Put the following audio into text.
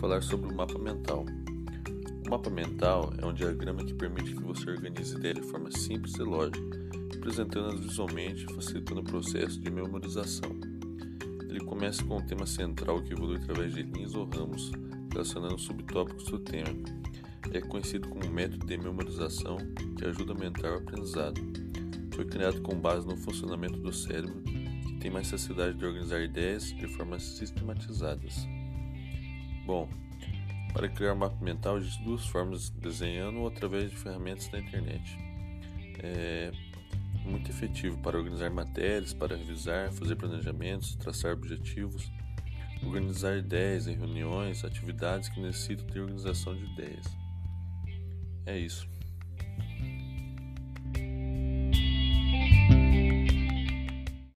falar sobre o mapa mental. O mapa mental é um diagrama que permite que você organize ideias de forma simples e lógica, apresentando-as visualmente, facilitando o processo de memorização. Ele começa com um tema central que evolui através de linhas ou ramos, relacionando subtópicos do tema. É conhecido como método de memorização que ajuda a aumentar o aprendizado. Foi criado com base no funcionamento do cérebro, que tem mais facilidade de organizar ideias de formas sistematizadas. Bom, para criar um mapa mental existe duas formas, desenhando ou através de ferramentas da internet. É muito efetivo para organizar matérias, para revisar, fazer planejamentos, traçar objetivos, organizar ideias em reuniões, atividades que necessitam de organização de ideias. É isso.